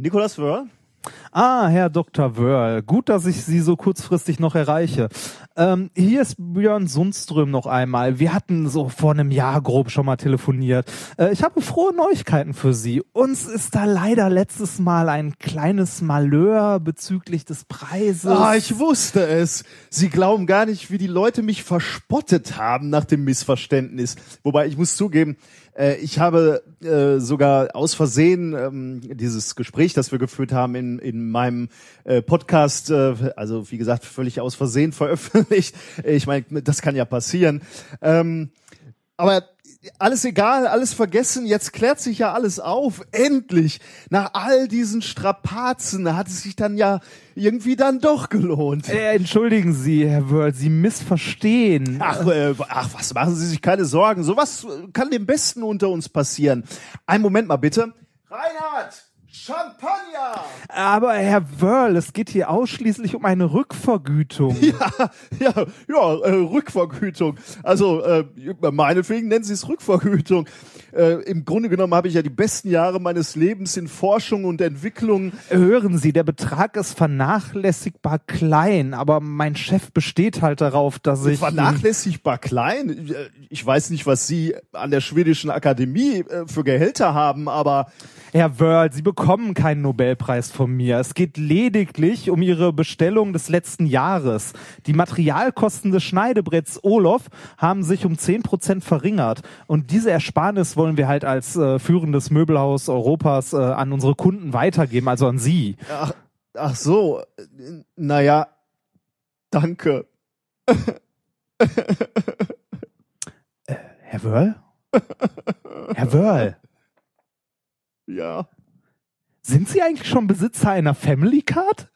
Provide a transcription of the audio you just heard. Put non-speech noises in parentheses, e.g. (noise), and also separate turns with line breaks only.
Nikolas Wörl?
Ah, Herr Dr. Wörl, gut, dass ich Sie so kurzfristig noch erreiche. Ähm, hier ist Björn Sundström noch einmal. Wir hatten so vor einem Jahr grob schon mal telefoniert. Äh, ich habe frohe Neuigkeiten für Sie. Uns ist da leider letztes Mal ein kleines Malheur bezüglich des Preises.
Ah, ich wusste es. Sie glauben gar nicht, wie die Leute mich verspottet haben nach dem Missverständnis. Wobei ich muss zugeben, äh, ich habe äh, sogar aus Versehen ähm, dieses Gespräch, das wir geführt haben, in, in meinem äh, Podcast, äh, also wie gesagt, völlig aus Versehen (laughs) veröffentlicht. Ich meine, das kann ja passieren. Ähm, aber alles egal, alles vergessen, jetzt klärt sich ja alles auf. Endlich! Nach all diesen Strapazen hat es sich dann ja irgendwie dann doch gelohnt.
Äh, entschuldigen Sie, Herr Wörl, Sie missverstehen.
Ach, äh, ach, was machen Sie sich keine Sorgen. Sowas kann dem Besten unter uns passieren. Einen Moment mal bitte. Reinhard! Champagner!
Aber Herr Wörl, es geht hier ausschließlich um eine Rückvergütung. (laughs)
Ja, ja, ja, äh, Rückvergütung. Also, äh, meinetwegen nennen Sie es Rückvergütung. Äh, Im Grunde genommen habe ich ja die besten Jahre meines Lebens in Forschung und Entwicklung.
Hören Sie, der Betrag ist vernachlässigbar klein, aber mein Chef besteht halt darauf, dass ich.
Vernachlässigbar klein? Ich weiß nicht, was Sie an der schwedischen Akademie äh, für Gehälter haben, aber.
Herr Wörl, Sie bekommen keinen Nobelpreis von mir. Es geht lediglich um Ihre Bestellung des letzten Jahres. Die Materialkosten des Schneidebretts Olof haben sich um zehn Prozent verringert. Und diese Ersparnis wollen wir halt als äh, führendes Möbelhaus Europas äh, an unsere Kunden weitergeben, also an Sie.
Ach, ach so, naja, danke.
äh, Herr Wörl? Herr Wörl?
Ja.
Sind Sie eigentlich schon Besitzer einer Family Card?